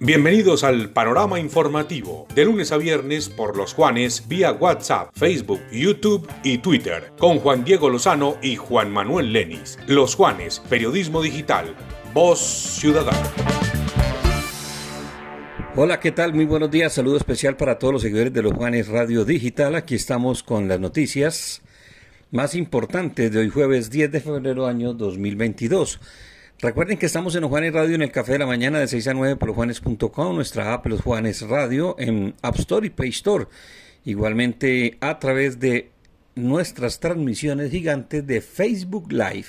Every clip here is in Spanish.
Bienvenidos al panorama informativo, de lunes a viernes por los Juanes vía WhatsApp, Facebook, YouTube y Twitter, con Juan Diego Lozano y Juan Manuel Lenis. Los Juanes, Periodismo Digital, Voz Ciudadana. Hola, ¿qué tal? Muy buenos días. Saludo especial para todos los seguidores de los Juanes Radio Digital. Aquí estamos con las noticias más importantes de hoy jueves 10 de febrero año 2022. Recuerden que estamos en Los Juanes Radio en el Café de la Mañana de 6 a 9 por losjuanes.com, nuestra app Los Juanes Radio en App Store y Play Store. Igualmente a través de nuestras transmisiones gigantes de Facebook Live.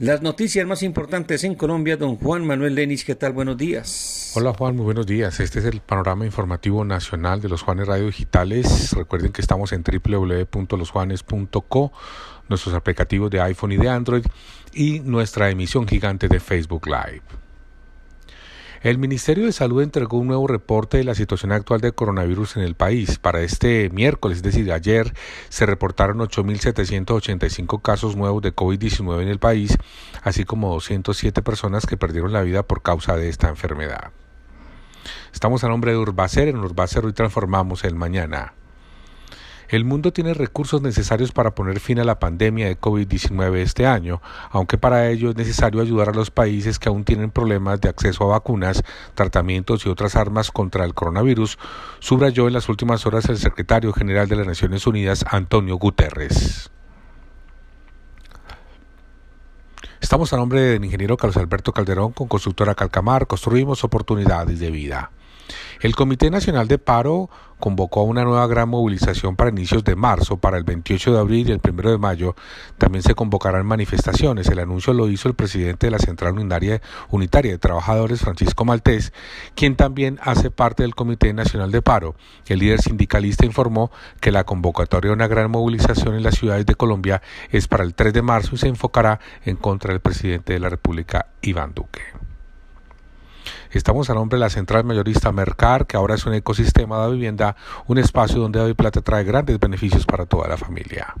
Las noticias más importantes en Colombia, don Juan Manuel Lenis, ¿qué tal? Buenos días. Hola Juan, muy buenos días. Este es el panorama informativo nacional de los Juanes Radio Digitales. Recuerden que estamos en www.losjuanes.co, nuestros aplicativos de iPhone y de Android y nuestra emisión gigante de Facebook Live. El Ministerio de Salud entregó un nuevo reporte de la situación actual del coronavirus en el país. Para este miércoles, es decir, ayer, se reportaron 8.785 casos nuevos de COVID-19 en el país, así como 207 personas que perdieron la vida por causa de esta enfermedad. Estamos a nombre de Urbacer, en Urbacer hoy transformamos el mañana. El mundo tiene recursos necesarios para poner fin a la pandemia de COVID-19 este año, aunque para ello es necesario ayudar a los países que aún tienen problemas de acceso a vacunas, tratamientos y otras armas contra el coronavirus, subrayó en las últimas horas el secretario general de las Naciones Unidas, Antonio Guterres. Estamos a nombre del ingeniero Carlos Alberto Calderón con constructora Calcamar, construimos oportunidades de vida. El Comité Nacional de Paro convocó a una nueva gran movilización para inicios de marzo, para el 28 de abril y el 1 de mayo. También se convocarán manifestaciones. El anuncio lo hizo el presidente de la Central Unitaria, de Trabajadores, Francisco Maltés, quien también hace parte del Comité Nacional de Paro. El líder sindicalista informó que la convocatoria a una gran movilización en las ciudades de Colombia es para el 3 de marzo y se enfocará en contra del presidente de la República, Iván Duque. Estamos a nombre de la central mayorista Mercar, que ahora es un ecosistema de vivienda, un espacio donde David Plata trae grandes beneficios para toda la familia.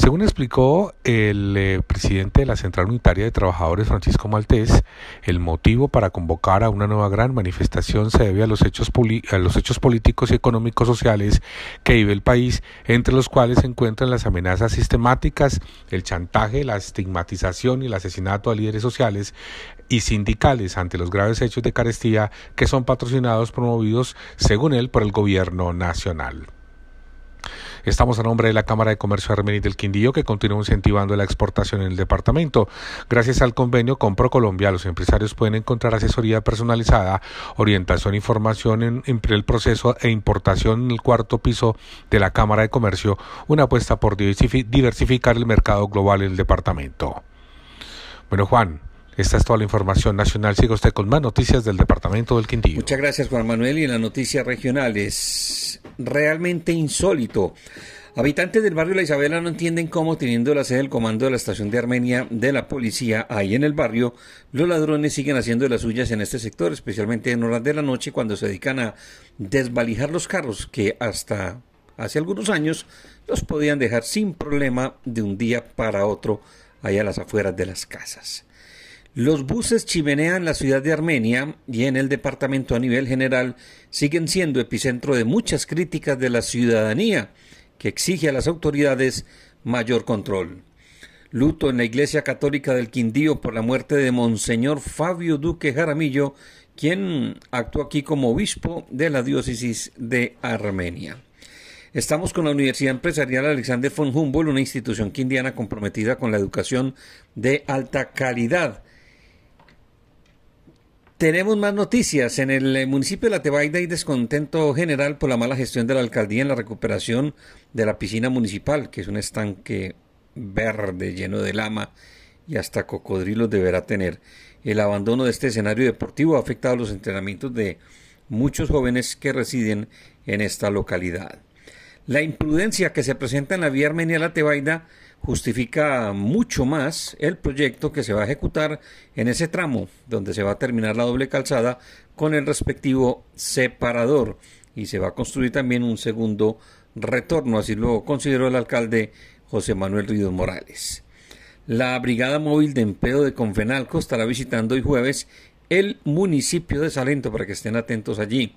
Según explicó el eh, presidente de la Central Unitaria de Trabajadores, Francisco Maltés, el motivo para convocar a una nueva gran manifestación se debe a los hechos, a los hechos políticos y económicos sociales que vive el país, entre los cuales se encuentran las amenazas sistemáticas, el chantaje, la estigmatización y el asesinato a líderes sociales y sindicales ante los graves hechos de carestía que son patrocinados, promovidos, según él, por el gobierno nacional. Estamos a nombre de la Cámara de Comercio Armeni del Quindío que continúa incentivando la exportación en el departamento. Gracias al convenio con ProColombia, los empresarios pueden encontrar asesoría personalizada, orientación e información en, el proceso e importación en el cuarto piso de la Cámara de Comercio, una apuesta por diversificar el mercado global en el departamento. Bueno, Juan, esta es toda la información nacional. Siga usted con más noticias del Departamento del Quindío. Muchas gracias, Juan Manuel. Y en las noticias regionales, realmente insólito. Habitantes del barrio La Isabela no entienden cómo, teniendo la sede del comando de la estación de Armenia de la policía ahí en el barrio, los ladrones siguen haciendo las suyas en este sector, especialmente en horas de la noche cuando se dedican a desvalijar los carros que hasta hace algunos años los podían dejar sin problema de un día para otro allá a las afueras de las casas. Los buses chimenean la ciudad de Armenia y en el departamento a nivel general siguen siendo epicentro de muchas críticas de la ciudadanía que exige a las autoridades mayor control. Luto en la Iglesia Católica del Quindío por la muerte de Monseñor Fabio Duque Jaramillo, quien actuó aquí como obispo de la diócesis de Armenia. Estamos con la Universidad Empresarial Alexander von Humboldt, una institución quindiana comprometida con la educación de alta calidad. Tenemos más noticias. En el eh, municipio de La Tebaida hay descontento general por la mala gestión de la alcaldía en la recuperación de la piscina municipal, que es un estanque verde lleno de lama y hasta cocodrilos deberá tener. El abandono de este escenario deportivo ha afectado los entrenamientos de muchos jóvenes que residen en esta localidad. La imprudencia que se presenta en la vía Armenia-La Tebaida justifica mucho más el proyecto que se va a ejecutar en ese tramo donde se va a terminar la doble calzada con el respectivo separador y se va a construir también un segundo retorno, así lo consideró el alcalde José Manuel Ríos Morales. La Brigada Móvil de Empleo de Confenalco estará visitando hoy jueves el municipio de Salento para que estén atentos allí.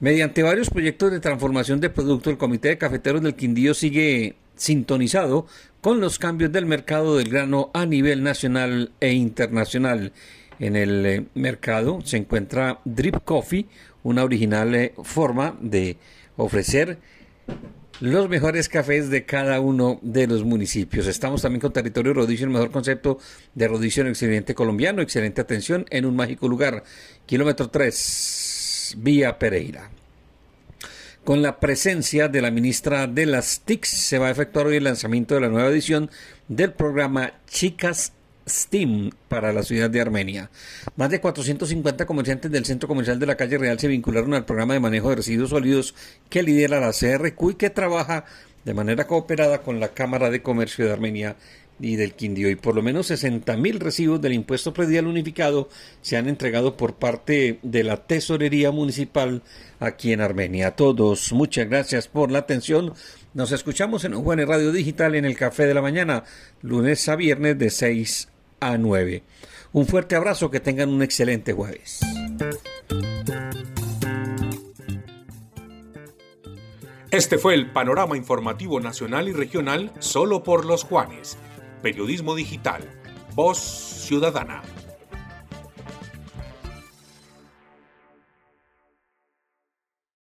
Mediante varios proyectos de transformación de producto, el Comité de Cafeteros del Quindío sigue sintonizado con los cambios del mercado del grano a nivel nacional e internacional. En el eh, mercado se encuentra Drip Coffee, una original eh, forma de ofrecer los mejores cafés de cada uno de los municipios. Estamos también con Territorio Rodicio, el mejor concepto de rodicio en el occidente colombiano. Excelente atención en un mágico lugar. Kilómetro 3, Vía Pereira. Con la presencia de la ministra de las TICs se va a efectuar hoy el lanzamiento de la nueva edición del programa Chicas STEAM para la ciudad de Armenia. Más de 450 comerciantes del centro comercial de la calle Real se vincularon al programa de manejo de residuos sólidos que lidera la CRQ y que trabaja de manera cooperada con la Cámara de Comercio de Armenia y del Quindío. Y por lo menos 60.000 recibos del impuesto predial unificado se han entregado por parte de la Tesorería Municipal aquí en Armenia. A todos, muchas gracias por la atención. Nos escuchamos en Juan Radio Digital en el Café de la Mañana, lunes a viernes de 6 a 9. Un fuerte abrazo, que tengan un excelente jueves. Este fue el panorama informativo nacional y regional solo por los Juanes. Periodismo digital. Voz ciudadana.